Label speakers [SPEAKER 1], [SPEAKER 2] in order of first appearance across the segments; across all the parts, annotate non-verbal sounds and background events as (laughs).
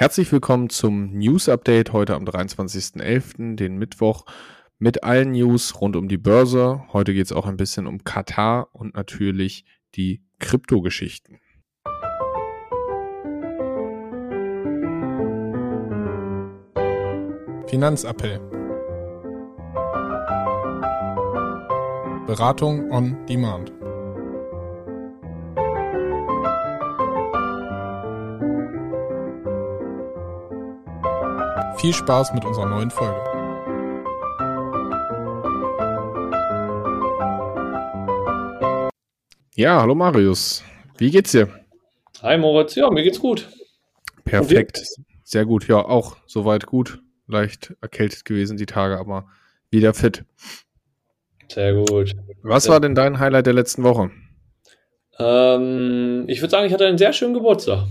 [SPEAKER 1] Herzlich willkommen zum News Update heute am 23.11., den Mittwoch, mit allen News rund um die Börse. Heute geht es auch ein bisschen um Katar und natürlich die Kryptogeschichten.
[SPEAKER 2] Finanzappell. Beratung on Demand. Viel Spaß mit unserer neuen Folge.
[SPEAKER 1] Ja, hallo Marius. Wie geht's dir?
[SPEAKER 3] Hi Moritz, ja, mir geht's gut.
[SPEAKER 1] Perfekt. Sehr gut. Ja, auch soweit gut. Leicht erkältet gewesen die Tage, aber wieder fit.
[SPEAKER 3] Sehr gut.
[SPEAKER 1] Was
[SPEAKER 3] Sehr
[SPEAKER 1] war denn dein Highlight der letzten Woche?
[SPEAKER 3] Ähm, ich würde sagen, ich hatte einen sehr schönen Geburtstag.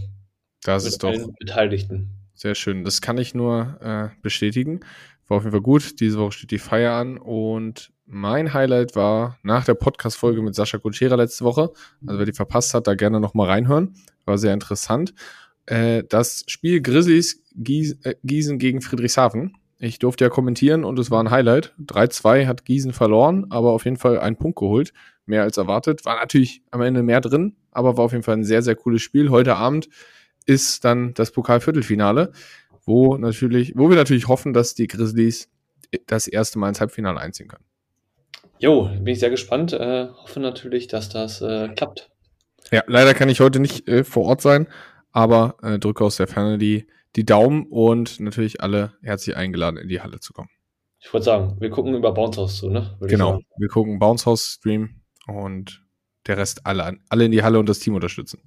[SPEAKER 1] Das
[SPEAKER 3] mit
[SPEAKER 1] ist doch
[SPEAKER 3] Beteiligten.
[SPEAKER 1] Sehr schön. Das kann ich nur äh, bestätigen. War auf jeden Fall gut. Diese Woche steht die Feier an und mein Highlight war nach der Podcast-Folge mit Sascha Kutschera letzte Woche. Also wer die verpasst hat, da gerne nochmal reinhören. War sehr interessant. Äh, das Spiel Grizzlies äh, Gießen gegen Friedrichshafen. Ich durfte ja kommentieren und es war ein Highlight. 3-2 hat Gießen verloren, aber auf jeden Fall einen Punkt geholt. Mehr als erwartet. War natürlich am Ende mehr drin, aber war auf jeden Fall ein sehr, sehr cooles Spiel. Heute Abend ist dann das Pokalviertelfinale, wo natürlich, wo wir natürlich hoffen, dass die Grizzlies das erste Mal ins Halbfinale einziehen können.
[SPEAKER 3] Jo, bin ich sehr gespannt. Äh, hoffe natürlich, dass das äh, klappt.
[SPEAKER 1] Ja, leider kann ich heute nicht äh, vor Ort sein, aber äh, drücke aus der Ferne die, die Daumen und natürlich alle herzlich eingeladen, in die Halle zu kommen.
[SPEAKER 3] Ich wollte sagen, wir gucken über Bounce House zu, ne? Würde
[SPEAKER 1] Genau, wir gucken Bounce House Stream und der Rest alle an, alle in die Halle und das Team unterstützen.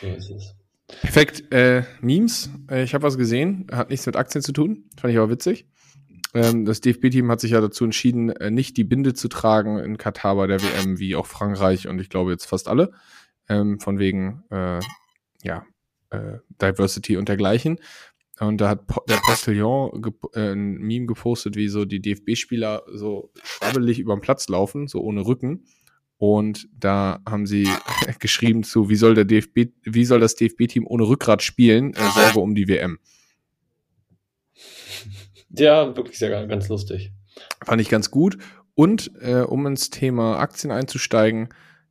[SPEAKER 3] So ist es.
[SPEAKER 1] Perfekt. Äh, Memes. Äh, ich habe was gesehen. Hat nichts mit Aktien zu tun. Fand ich aber witzig. Ähm, das DFB-Team hat sich ja dazu entschieden, äh, nicht die Binde zu tragen in Katar bei der WM, wie auch Frankreich und ich glaube jetzt fast alle. Ähm, von wegen, äh, ja, äh, Diversity und dergleichen. Und da hat der Postillon äh, ein Meme gepostet, wie so die DFB-Spieler so schwabbelig über den Platz laufen, so ohne Rücken. Und da haben sie (laughs) geschrieben zu, wie soll der DFB, wie soll das DFB-Team ohne Rückgrat spielen? Äh, Sorge um die WM.
[SPEAKER 3] Ja, wirklich sehr ganz lustig.
[SPEAKER 1] Fand ich ganz gut. Und äh, um ins Thema Aktien einzusteigen,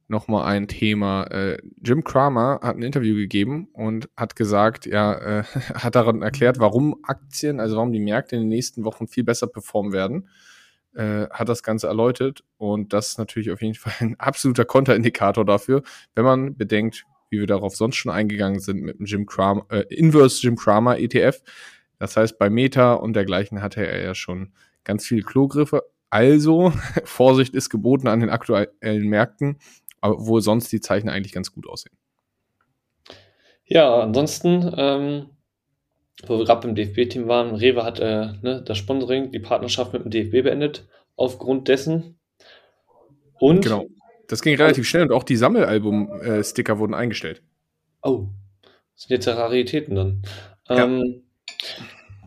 [SPEAKER 1] nochmal ein Thema. Äh, Jim Cramer hat ein Interview gegeben und hat gesagt, ja, äh, (laughs) hat daran erklärt, warum Aktien, also warum die Märkte in den nächsten Wochen viel besser performen werden. Äh, hat das Ganze erläutert und das ist natürlich auf jeden (laughs) Fall ein absoluter Konterindikator dafür, wenn man bedenkt, wie wir darauf sonst schon eingegangen sind mit dem Jim Cramer, äh, Inverse Jim Cramer ETF. Das heißt, bei Meta und dergleichen hatte er ja schon ganz viele Klogriffe. Also, (laughs) Vorsicht ist geboten an den aktuellen Märkten, wo sonst die Zeichen eigentlich ganz gut aussehen.
[SPEAKER 3] Ja, ansonsten, ähm, wo wir gerade beim DFB-Team waren, Rewe hat äh, ne, das Sponsoring, die Partnerschaft mit dem DFB beendet, aufgrund dessen. Und,
[SPEAKER 1] Genau. Das ging relativ schnell und auch die Sammelalbum-Sticker wurden eingestellt.
[SPEAKER 3] oh, das sind jetzt ja Raritäten dann.
[SPEAKER 1] Ja.
[SPEAKER 3] Ähm,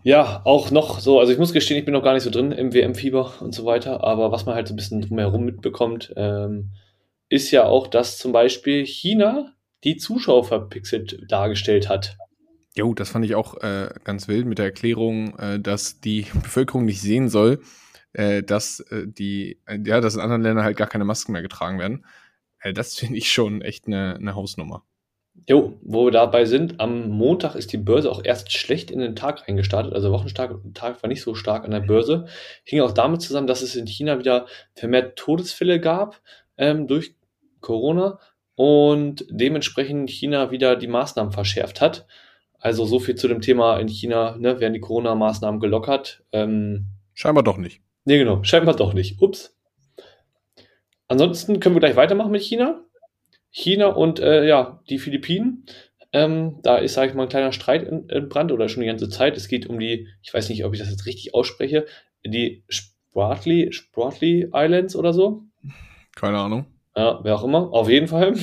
[SPEAKER 3] ja, auch noch so, also ich muss gestehen, ich bin noch gar nicht so drin im WM-Fieber und so weiter, aber was man halt so ein bisschen drumherum mitbekommt, ähm, ist ja auch, dass zum Beispiel China die Zuschauer verpixelt dargestellt hat.
[SPEAKER 1] Jo, das fand ich auch äh, ganz wild mit der Erklärung, äh, dass die (laughs) Bevölkerung nicht sehen soll, äh, dass äh, die, äh, ja, dass in anderen Ländern halt gar keine Masken mehr getragen werden. Äh, das (laughs) finde ich schon echt eine, eine Hausnummer.
[SPEAKER 3] Jo, wo wir dabei sind, am Montag ist die Börse auch erst schlecht in den Tag eingestartet. Also Wochentag Tag war nicht so stark an der Börse. Hing auch damit zusammen, dass es in China wieder vermehrt Todesfälle gab ähm, durch Corona und dementsprechend China wieder die Maßnahmen verschärft hat. Also so viel zu dem Thema in China, ne, werden die Corona-Maßnahmen gelockert. Ähm,
[SPEAKER 1] Scheinbar doch nicht.
[SPEAKER 3] nee, genau, scheinbar doch nicht. Ups. Ansonsten können wir gleich weitermachen mit China. China und äh, ja, die Philippinen. Ähm, da ist, sage ich mal, ein kleiner Streit entbrannt oder schon die ganze Zeit. Es geht um die, ich weiß nicht, ob ich das jetzt richtig ausspreche, die Spratly, Spratly Islands oder so.
[SPEAKER 1] Keine Ahnung.
[SPEAKER 3] Ja, wer auch immer. Auf jeden Fall.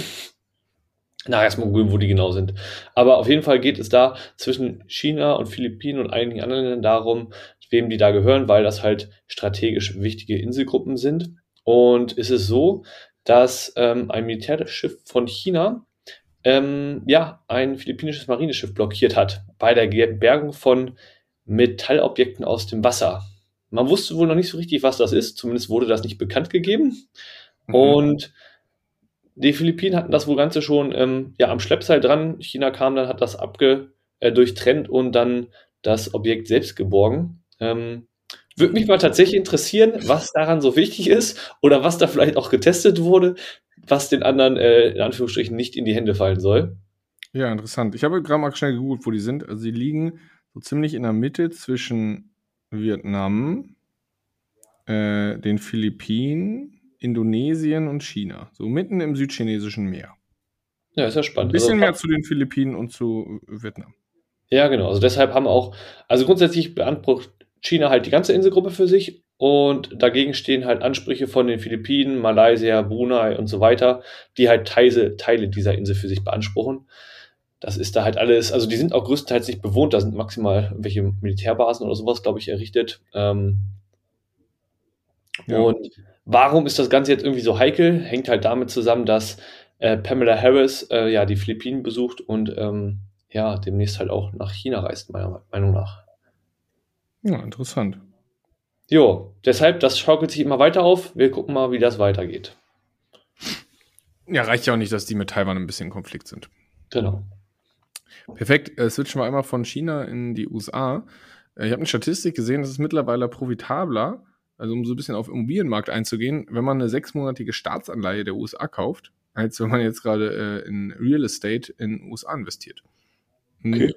[SPEAKER 3] Na, erstmal googeln, wo die genau sind. Aber auf jeden Fall geht es da zwischen China und Philippinen und einigen anderen Ländern darum, wem die da gehören, weil das halt strategisch wichtige Inselgruppen sind. Und es ist so, dass ähm, ein Militärschiff von China ähm, ja, ein philippinisches Marineschiff blockiert hat bei der Bergung von Metallobjekten aus dem Wasser. Man wusste wohl noch nicht so richtig, was das ist, zumindest wurde das nicht bekannt gegeben. Mhm. Und die Philippinen hatten das wohl Ganze schon ähm, ja, am Schleppseil dran. China kam dann, hat das abge, äh, durchtrennt und dann das Objekt selbst geborgen. Ähm, würde mich mal tatsächlich interessieren, was daran so wichtig ist oder was da vielleicht auch getestet wurde, was den anderen äh, in Anführungsstrichen nicht in die Hände fallen soll.
[SPEAKER 1] Ja, interessant. Ich habe gerade mal schnell gegoogelt, wo die sind. Also sie liegen so ziemlich in der Mitte zwischen Vietnam, äh, den Philippinen, Indonesien und China. So mitten im südchinesischen Meer.
[SPEAKER 3] Ja, ist ja spannend.
[SPEAKER 1] Ein bisschen also, mehr zu den Philippinen und zu Vietnam.
[SPEAKER 3] Ja, genau. Also deshalb haben auch, also grundsätzlich beansprucht China halt die ganze Inselgruppe für sich und dagegen stehen halt Ansprüche von den Philippinen, Malaysia, Brunei und so weiter, die halt Teile, Teile dieser Insel für sich beanspruchen. Das ist da halt alles, also die sind auch größtenteils nicht bewohnt, da sind maximal irgendwelche Militärbasen oder sowas, glaube ich, errichtet. Ähm, ja. Und warum ist das Ganze jetzt irgendwie so heikel? Hängt halt damit zusammen, dass äh, Pamela Harris äh, ja die Philippinen besucht und ähm, ja demnächst halt auch nach China reist, meiner Meinung nach.
[SPEAKER 1] Ja, interessant.
[SPEAKER 3] Jo, deshalb, das schaukelt sich immer weiter auf. Wir gucken mal, wie das weitergeht.
[SPEAKER 1] Ja, reicht ja auch nicht, dass die mit Taiwan ein bisschen in Konflikt sind.
[SPEAKER 3] Genau.
[SPEAKER 1] Perfekt. Äh, switchen wir einmal von China in die USA. Äh, ich habe eine Statistik gesehen, das ist mittlerweile profitabler, also um so ein bisschen auf Immobilienmarkt einzugehen, wenn man eine sechsmonatige Staatsanleihe der USA kauft, als wenn man jetzt gerade äh, in Real Estate in den USA investiert. Okay.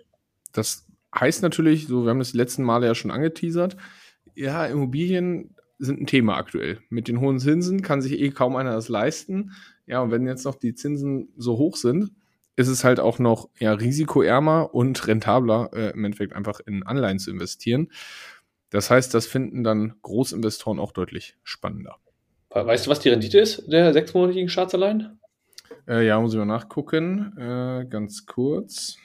[SPEAKER 1] Das heißt natürlich, so, wir haben das die letzten Male ja schon angeteasert, ja, Immobilien sind ein Thema aktuell. Mit den hohen Zinsen kann sich eh kaum einer das leisten. Ja, und wenn jetzt noch die Zinsen so hoch sind, ist es halt auch noch ja, risikoärmer und rentabler, äh, im Endeffekt einfach in Anleihen zu investieren. Das heißt, das finden dann Großinvestoren auch deutlich spannender.
[SPEAKER 3] Weißt du, was die Rendite ist der sechsmonatigen Staatsanleihen?
[SPEAKER 1] Äh, ja, muss ich mal nachgucken. Äh, ganz kurz.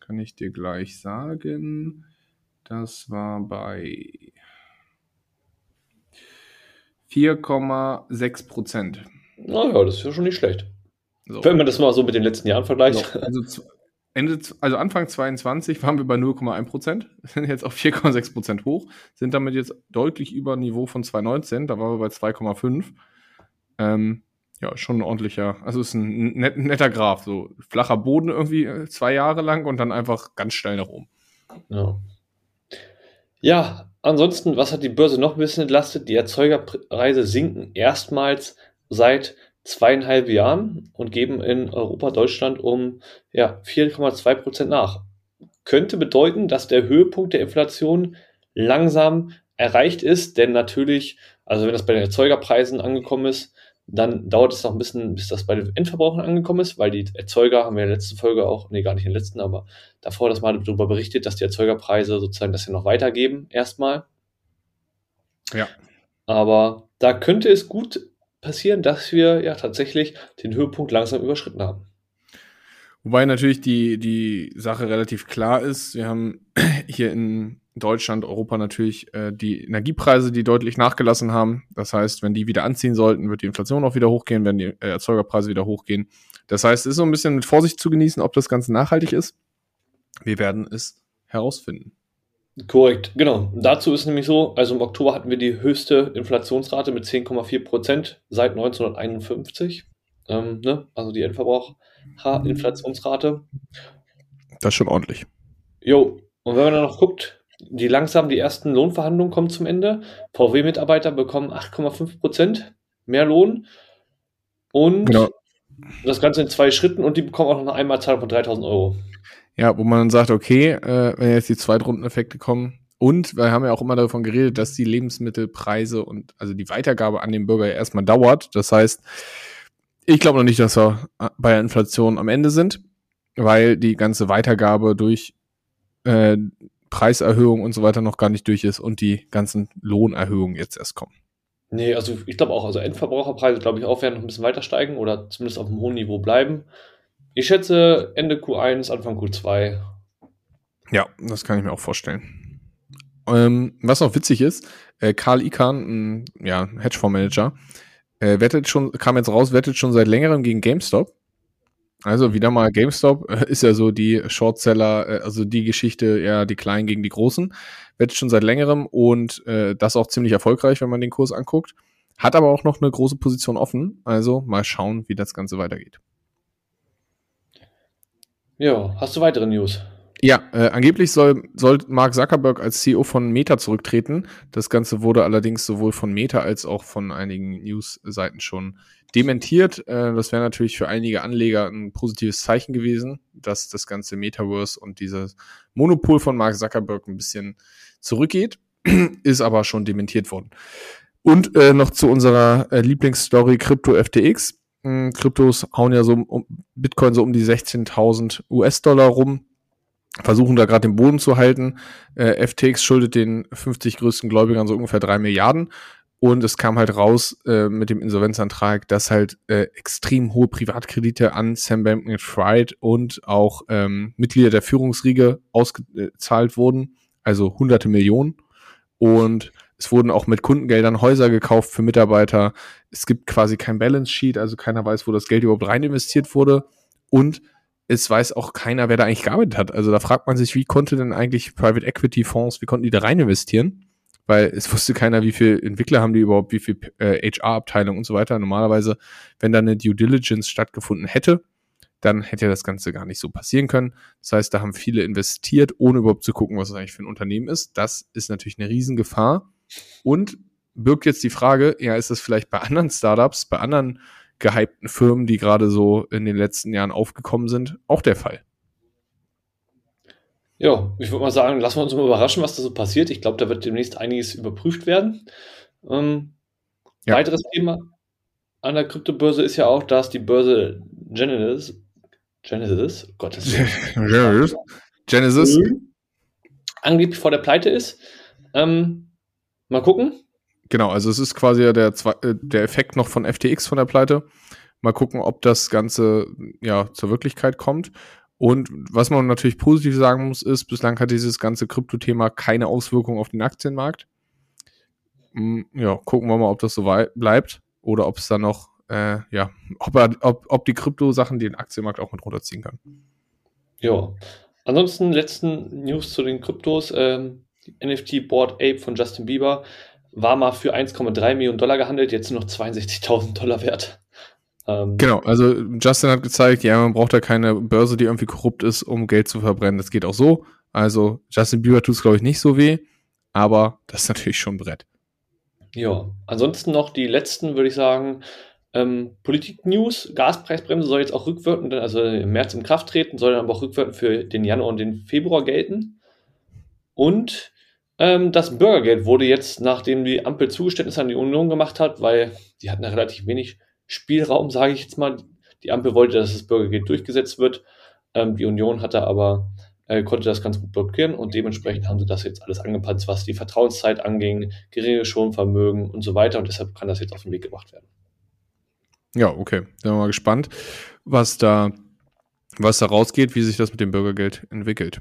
[SPEAKER 1] Kann ich dir gleich sagen. Das war bei 4,6 Prozent.
[SPEAKER 3] Naja, das ist ja schon nicht schlecht. So. Wenn man das mal so mit den letzten Jahren vergleicht.
[SPEAKER 1] So, also, Ende, also Anfang 22 waren wir bei 0,1 Prozent, (laughs) sind jetzt auf 4,6 Prozent hoch, sind damit jetzt deutlich über Niveau von 2019, da waren wir bei 2,5. Ähm, ja, schon ein ordentlicher, also ist ein net, netter Graph, so flacher Boden irgendwie äh, zwei Jahre lang und dann einfach ganz schnell nach oben.
[SPEAKER 3] Ja. Ja, ansonsten, was hat die Börse noch ein bisschen entlastet? Die Erzeugerpreise sinken erstmals seit zweieinhalb Jahren und geben in Europa, Deutschland um ja, 4,2 Prozent nach. Könnte bedeuten, dass der Höhepunkt der Inflation langsam erreicht ist, denn natürlich, also wenn das bei den Erzeugerpreisen angekommen ist, dann dauert es noch ein bisschen, bis das bei den Endverbrauchern angekommen ist, weil die Erzeuger, haben wir in der letzten Folge auch, nee, gar nicht in der letzten, aber davor das mal darüber berichtet, dass die Erzeugerpreise sozusagen das ja noch weitergeben, erstmal.
[SPEAKER 1] Ja.
[SPEAKER 3] Aber da könnte es gut passieren, dass wir ja tatsächlich den Höhepunkt langsam überschritten haben.
[SPEAKER 1] Wobei natürlich die, die Sache relativ klar ist. Wir haben (clears throat) hier in Deutschland, Europa natürlich äh, die Energiepreise, die deutlich nachgelassen haben. Das heißt, wenn die wieder anziehen sollten, wird die Inflation auch wieder hochgehen, werden die äh, Erzeugerpreise wieder hochgehen. Das heißt, es ist so ein bisschen mit Vorsicht zu genießen, ob das Ganze nachhaltig ist. Wir werden es herausfinden.
[SPEAKER 3] Korrekt, genau. Dazu ist nämlich so, also im Oktober hatten wir die höchste Inflationsrate mit 10,4 Prozent seit 1951. Ähm, ne? Also die Endverbraucher-Inflationsrate.
[SPEAKER 1] Das ist schon ordentlich.
[SPEAKER 3] Jo, und wenn man dann noch guckt, die langsam die ersten Lohnverhandlungen kommen zum Ende. VW-Mitarbeiter bekommen 8,5 Prozent mehr Lohn. Und genau. das Ganze in zwei Schritten und die bekommen auch noch eine Einmalzahlung von 3000 Euro.
[SPEAKER 1] Ja, wo man dann sagt, okay, äh, wenn jetzt die Zweitrundeneffekte kommen und wir haben ja auch immer davon geredet, dass die Lebensmittelpreise und also die Weitergabe an den Bürger ja erstmal dauert. Das heißt, ich glaube noch nicht, dass wir bei der Inflation am Ende sind, weil die ganze Weitergabe durch äh, Preiserhöhung und so weiter noch gar nicht durch ist und die ganzen Lohnerhöhungen jetzt erst kommen.
[SPEAKER 3] Nee, also ich glaube auch, also Endverbraucherpreise, glaube ich, auch werden noch ein bisschen weiter steigen oder zumindest auf einem hohen Niveau bleiben. Ich schätze Ende Q1, Anfang Q2.
[SPEAKER 1] Ja, das kann ich mir auch vorstellen. Ähm, was noch witzig ist, äh, Karl Ikan, ein ja, Hedgefondsmanager, äh, wettet schon, kam jetzt raus, wettet schon seit längerem gegen GameStop. Also wieder mal GameStop (laughs) ist ja so die Shortseller, äh, also die Geschichte, ja, die Kleinen gegen die Großen. Wettet schon seit längerem und äh, das auch ziemlich erfolgreich, wenn man den Kurs anguckt. Hat aber auch noch eine große Position offen. Also mal schauen, wie das Ganze weitergeht.
[SPEAKER 3] Ja, hast du weitere News?
[SPEAKER 1] Ja, äh, angeblich soll, soll Mark Zuckerberg als CEO von Meta zurücktreten. Das Ganze wurde allerdings sowohl von Meta als auch von einigen News-Seiten schon dementiert. Äh, das wäre natürlich für einige Anleger ein positives Zeichen gewesen, dass das ganze Metaverse und dieses Monopol von Mark Zuckerberg ein bisschen zurückgeht. (clears throat) Ist aber schon dementiert worden. Und äh, noch zu unserer äh, Lieblingsstory Crypto FTX. Hm, Kryptos hauen ja so um Bitcoin so um die 16.000 US-Dollar rum versuchen da gerade den Boden zu halten. Äh, FTX schuldet den 50 größten Gläubigern so ungefähr drei Milliarden. Und es kam halt raus äh, mit dem Insolvenzantrag, dass halt äh, extrem hohe Privatkredite an Sam Bankman-Fried und auch ähm, Mitglieder der Führungsriege ausgezahlt wurden, also hunderte Millionen. Und es wurden auch mit Kundengeldern Häuser gekauft für Mitarbeiter. Es gibt quasi kein Balance Sheet, also keiner weiß, wo das Geld überhaupt rein investiert wurde. Und es weiß auch keiner, wer da eigentlich gearbeitet hat. Also da fragt man sich, wie konnte denn eigentlich Private Equity Fonds, wie konnten die da rein investieren? Weil es wusste keiner, wie viel Entwickler haben die überhaupt, wie viel äh, HR-Abteilung und so weiter. Normalerweise, wenn da eine Due Diligence stattgefunden hätte, dann hätte das Ganze gar nicht so passieren können. Das heißt, da haben viele investiert, ohne überhaupt zu gucken, was es eigentlich für ein Unternehmen ist. Das ist natürlich eine Riesengefahr und birgt jetzt die Frage, ja, ist das vielleicht bei anderen Startups, bei anderen gehypten Firmen, die gerade so in den letzten Jahren aufgekommen sind, auch der Fall.
[SPEAKER 3] Ja, ich würde mal sagen, lassen wir uns mal überraschen, was da so passiert. Ich glaube, da wird demnächst einiges überprüft werden. Ähm, ja. Weiteres Thema an der Kryptobörse ist ja auch, dass die Börse Genesis, Genesis, Gottes (laughs) Genesis, Genesis, angeblich vor der Pleite ist. Ähm, mal gucken.
[SPEAKER 1] Genau, also es ist quasi der, äh, der Effekt noch von FTX von der Pleite. Mal gucken, ob das Ganze ja zur Wirklichkeit kommt. Und was man natürlich positiv sagen muss, ist, bislang hat dieses ganze Krypto-Thema keine Auswirkung auf den Aktienmarkt. Hm, ja, gucken wir mal, ob das so bleibt oder ob es dann noch, äh, ja, ob, er, ob, ob die Krypto-Sachen den Aktienmarkt auch mit runterziehen kann.
[SPEAKER 3] Ja. Ansonsten letzten News zu den Kryptos. Ähm, NFT Board Ape von Justin Bieber war mal für 1,3 Millionen Dollar gehandelt, jetzt nur noch 62.000 Dollar wert.
[SPEAKER 1] Ähm, genau, also Justin hat gezeigt, ja, man braucht da keine Börse, die irgendwie korrupt ist, um Geld zu verbrennen. Das geht auch so. Also Justin Bieber tut es, glaube ich, nicht so weh, aber das ist natürlich schon ein Brett.
[SPEAKER 3] Ja, ansonsten noch die letzten, würde ich sagen, ähm, Politik-News. Gaspreisbremse soll jetzt auch rückwirkend, also im März in Kraft treten, soll dann aber auch rückwirkend für den Januar und den Februar gelten. Und das Bürgergeld wurde jetzt, nachdem die Ampel Zugeständnisse an die Union gemacht hat, weil die hatten ja relativ wenig Spielraum, sage ich jetzt mal. Die Ampel wollte, dass das Bürgergeld durchgesetzt wird. Ähm, die Union hatte aber, äh, konnte das ganz gut blockieren und dementsprechend haben sie das jetzt alles angepasst, was die Vertrauenszeit anging, geringe Schonvermögen und so weiter und deshalb kann das jetzt auf den Weg gebracht werden.
[SPEAKER 1] Ja, okay. Sind wir mal gespannt, was da, was da rausgeht, wie sich das mit dem Bürgergeld entwickelt.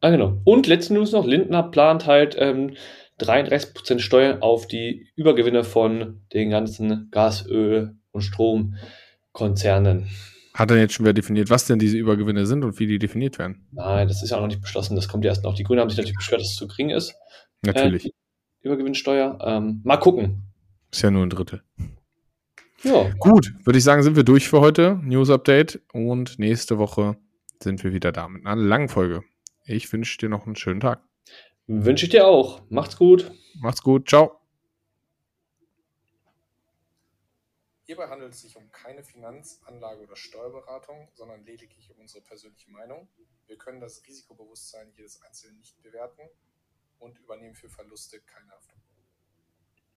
[SPEAKER 3] Ah, genau. Und letzte News noch: Lindner plant halt ähm, 33% Steuern auf die Übergewinne von den ganzen Gas-, Öl- und Stromkonzernen.
[SPEAKER 1] Hat er jetzt schon wieder definiert, was denn diese Übergewinne sind und wie die definiert werden?
[SPEAKER 3] Nein, das ist ja noch nicht beschlossen. Das kommt ja erst noch. Die Grünen haben sich natürlich beschwert, dass es zu gering ist.
[SPEAKER 1] Natürlich. Äh,
[SPEAKER 3] Übergewinnsteuer. Ähm, mal gucken.
[SPEAKER 1] Ist ja nur ein Drittel. Ja. Gut, würde ich sagen, sind wir durch für heute. News Update. Und nächste Woche sind wir wieder da mit einer langen Folge. Ich wünsche dir noch einen schönen Tag.
[SPEAKER 3] Wünsche ich dir auch. Macht's gut.
[SPEAKER 1] Macht's gut. Ciao.
[SPEAKER 2] Hierbei handelt es sich um keine Finanz-, Anlage- oder Steuerberatung, sondern lediglich um unsere persönliche Meinung. Wir können das Risikobewusstsein jedes Einzelnen nicht bewerten und übernehmen für Verluste keine Haftung.